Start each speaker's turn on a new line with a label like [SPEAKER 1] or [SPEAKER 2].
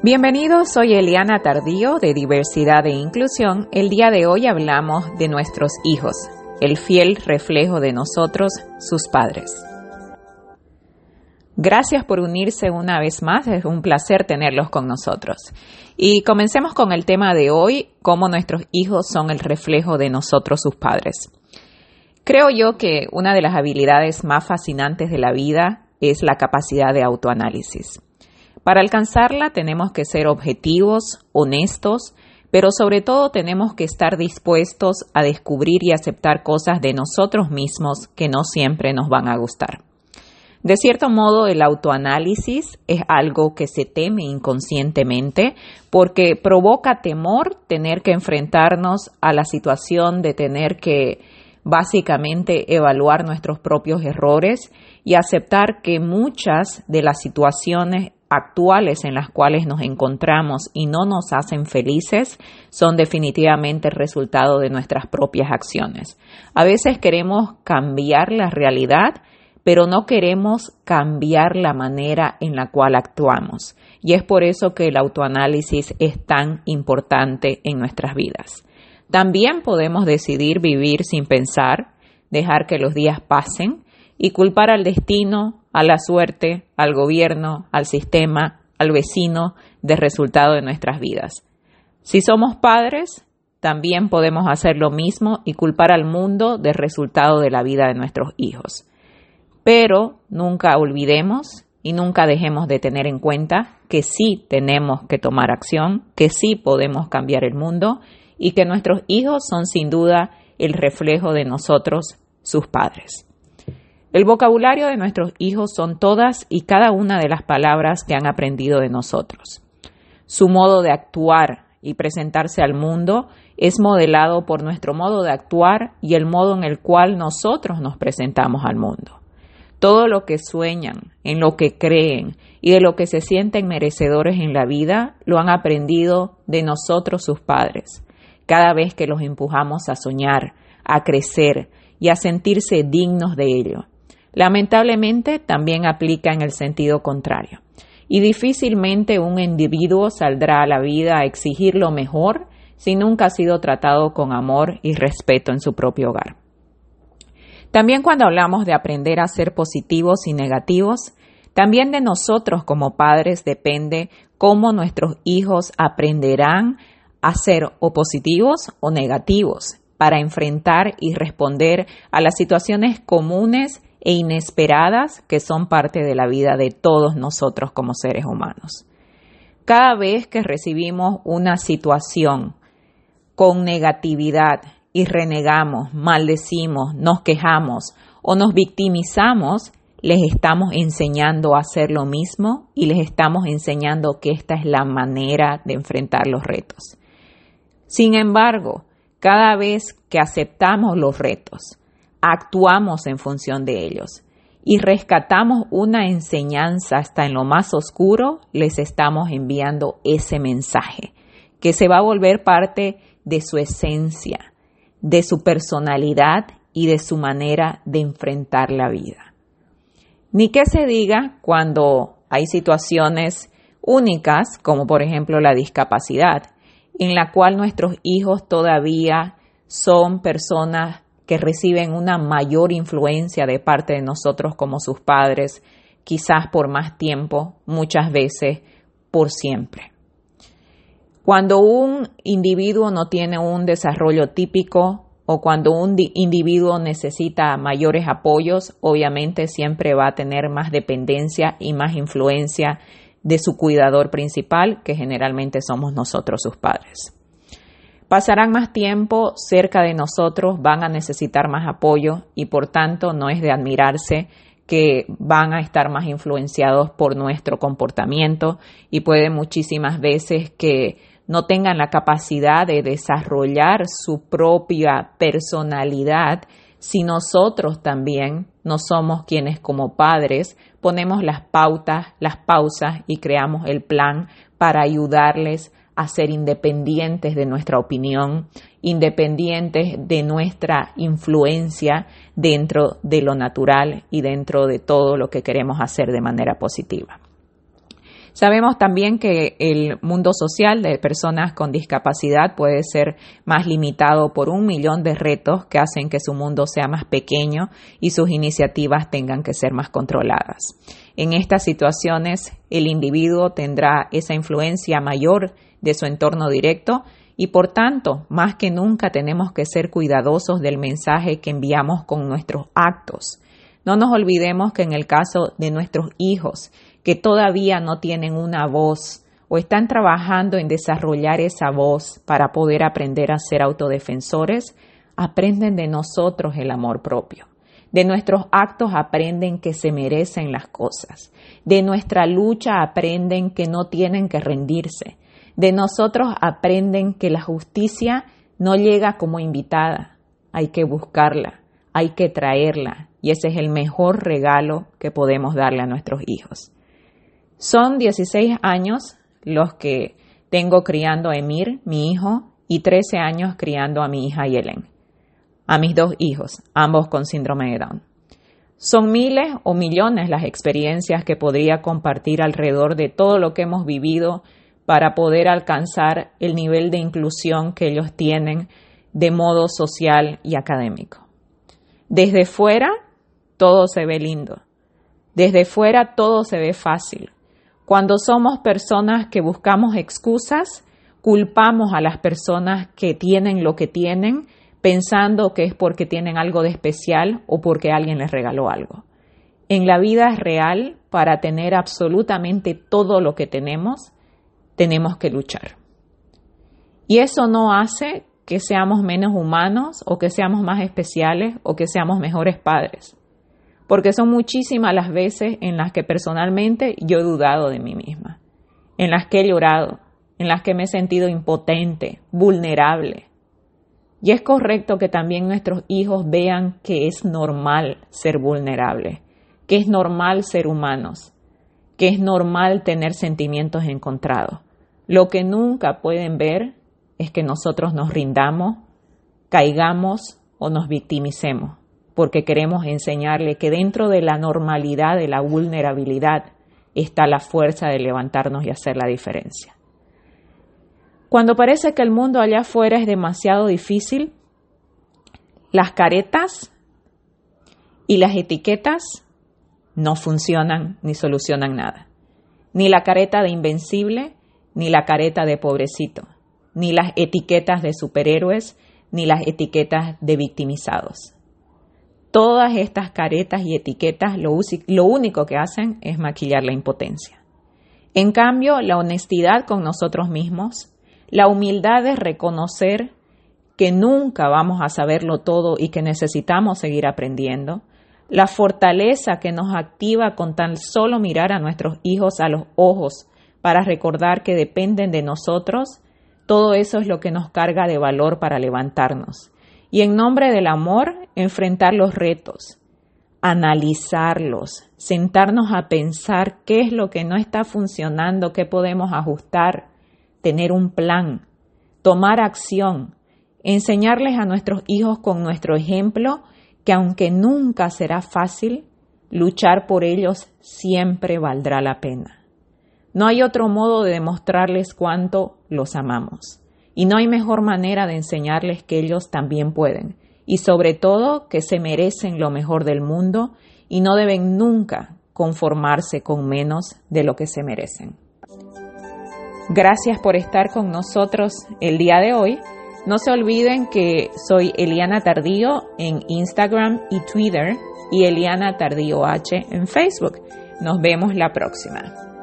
[SPEAKER 1] Bienvenidos, soy Eliana Tardío de Diversidad e Inclusión. El día de hoy hablamos de nuestros hijos, el fiel reflejo de nosotros, sus padres. Gracias por unirse una vez más, es un placer tenerlos con nosotros. Y comencemos con el tema de hoy, cómo nuestros hijos son el reflejo de nosotros, sus padres. Creo yo que una de las habilidades más fascinantes de la vida es la capacidad de autoanálisis. Para alcanzarla tenemos que ser objetivos, honestos, pero sobre todo tenemos que estar dispuestos a descubrir y aceptar cosas de nosotros mismos que no siempre nos van a gustar. De cierto modo, el autoanálisis es algo que se teme inconscientemente porque provoca temor tener que enfrentarnos a la situación de tener que básicamente evaluar nuestros propios errores y aceptar que muchas de las situaciones actuales en las cuales nos encontramos y no nos hacen felices son definitivamente el resultado de nuestras propias acciones. A veces queremos cambiar la realidad, pero no queremos cambiar la manera en la cual actuamos. Y es por eso que el autoanálisis es tan importante en nuestras vidas. También podemos decidir vivir sin pensar, dejar que los días pasen y culpar al destino, a la suerte, al gobierno, al sistema, al vecino del resultado de nuestras vidas. Si somos padres, también podemos hacer lo mismo y culpar al mundo del resultado de la vida de nuestros hijos. Pero nunca olvidemos y nunca dejemos de tener en cuenta que sí tenemos que tomar acción, que sí podemos cambiar el mundo y que nuestros hijos son sin duda el reflejo de nosotros, sus padres. El vocabulario de nuestros hijos son todas y cada una de las palabras que han aprendido de nosotros. Su modo de actuar y presentarse al mundo es modelado por nuestro modo de actuar y el modo en el cual nosotros nos presentamos al mundo. Todo lo que sueñan, en lo que creen y de lo que se sienten merecedores en la vida lo han aprendido de nosotros sus padres, cada vez que los empujamos a soñar, a crecer y a sentirse dignos de ello. Lamentablemente también aplica en el sentido contrario. Y difícilmente un individuo saldrá a la vida a exigir lo mejor si nunca ha sido tratado con amor y respeto en su propio hogar. También cuando hablamos de aprender a ser positivos y negativos, también de nosotros como padres depende cómo nuestros hijos aprenderán a ser o positivos o negativos para enfrentar y responder a las situaciones comunes e inesperadas que son parte de la vida de todos nosotros como seres humanos. Cada vez que recibimos una situación con negatividad y renegamos, maldecimos, nos quejamos o nos victimizamos, les estamos enseñando a hacer lo mismo y les estamos enseñando que esta es la manera de enfrentar los retos. Sin embargo, cada vez que aceptamos los retos, actuamos en función de ellos y rescatamos una enseñanza hasta en lo más oscuro, les estamos enviando ese mensaje que se va a volver parte de su esencia, de su personalidad y de su manera de enfrentar la vida. Ni que se diga cuando hay situaciones únicas, como por ejemplo la discapacidad, en la cual nuestros hijos todavía son personas que reciben una mayor influencia de parte de nosotros como sus padres, quizás por más tiempo, muchas veces por siempre. Cuando un individuo no tiene un desarrollo típico o cuando un individuo necesita mayores apoyos, obviamente siempre va a tener más dependencia y más influencia de su cuidador principal, que generalmente somos nosotros sus padres. Pasarán más tiempo cerca de nosotros, van a necesitar más apoyo y por tanto no es de admirarse que van a estar más influenciados por nuestro comportamiento y puede muchísimas veces que no tengan la capacidad de desarrollar su propia personalidad si nosotros también no somos quienes como padres ponemos las pautas, las pausas y creamos el plan para ayudarles a ser independientes de nuestra opinión, independientes de nuestra influencia dentro de lo natural y dentro de todo lo que queremos hacer de manera positiva. Sabemos también que el mundo social de personas con discapacidad puede ser más limitado por un millón de retos que hacen que su mundo sea más pequeño y sus iniciativas tengan que ser más controladas. En estas situaciones, el individuo tendrá esa influencia mayor de su entorno directo y por tanto, más que nunca tenemos que ser cuidadosos del mensaje que enviamos con nuestros actos. No nos olvidemos que en el caso de nuestros hijos, que todavía no tienen una voz o están trabajando en desarrollar esa voz para poder aprender a ser autodefensores, aprenden de nosotros el amor propio. De nuestros actos aprenden que se merecen las cosas. De nuestra lucha aprenden que no tienen que rendirse. De nosotros aprenden que la justicia no llega como invitada. Hay que buscarla, hay que traerla. Y ese es el mejor regalo que podemos darle a nuestros hijos. Son 16 años los que tengo criando a Emir, mi hijo, y 13 años criando a mi hija Yelen, a mis dos hijos, ambos con síndrome de Down. Son miles o millones las experiencias que podría compartir alrededor de todo lo que hemos vivido para poder alcanzar el nivel de inclusión que ellos tienen de modo social y académico. Desde fuera, todo se ve lindo. Desde fuera, todo se ve fácil. Cuando somos personas que buscamos excusas, culpamos a las personas que tienen lo que tienen pensando que es porque tienen algo de especial o porque alguien les regaló algo. En la vida real, para tener absolutamente todo lo que tenemos, tenemos que luchar. Y eso no hace que seamos menos humanos o que seamos más especiales o que seamos mejores padres porque son muchísimas las veces en las que personalmente yo he dudado de mí misma, en las que he llorado, en las que me he sentido impotente, vulnerable. Y es correcto que también nuestros hijos vean que es normal ser vulnerable, que es normal ser humanos, que es normal tener sentimientos encontrados. Lo que nunca pueden ver es que nosotros nos rindamos, caigamos o nos victimicemos porque queremos enseñarle que dentro de la normalidad de la vulnerabilidad está la fuerza de levantarnos y hacer la diferencia. Cuando parece que el mundo allá afuera es demasiado difícil, las caretas y las etiquetas no funcionan ni solucionan nada. Ni la careta de invencible, ni la careta de pobrecito, ni las etiquetas de superhéroes, ni las etiquetas de victimizados. Todas estas caretas y etiquetas lo, único que hacen es maquillar la impotencia. En cambio, la honestidad con nosotros mismos, la humildad de reconocer que nunca vamos a saberlo todo y que necesitamos seguir aprendiendo, la fortaleza que nos activa con tan solo mirar a nuestros hijos a los ojos para recordar que dependen de nosotros, todo eso es lo que nos carga de valor para levantarnos y en nombre del amor enfrentar los retos, analizarlos, sentarnos a pensar qué es lo que no está funcionando, qué podemos ajustar, tener un plan, tomar acción, enseñarles a nuestros hijos con nuestro ejemplo que aunque nunca será fácil, luchar por ellos siempre valdrá la pena. No hay otro modo de demostrarles cuánto los amamos. Y no hay mejor manera de enseñarles que ellos también pueden. Y sobre todo que se merecen lo mejor del mundo y no deben nunca conformarse con menos de lo que se merecen. Gracias por estar con nosotros el día de hoy. No se olviden que soy Eliana Tardío en Instagram y Twitter y Eliana Tardío H en Facebook. Nos vemos la próxima.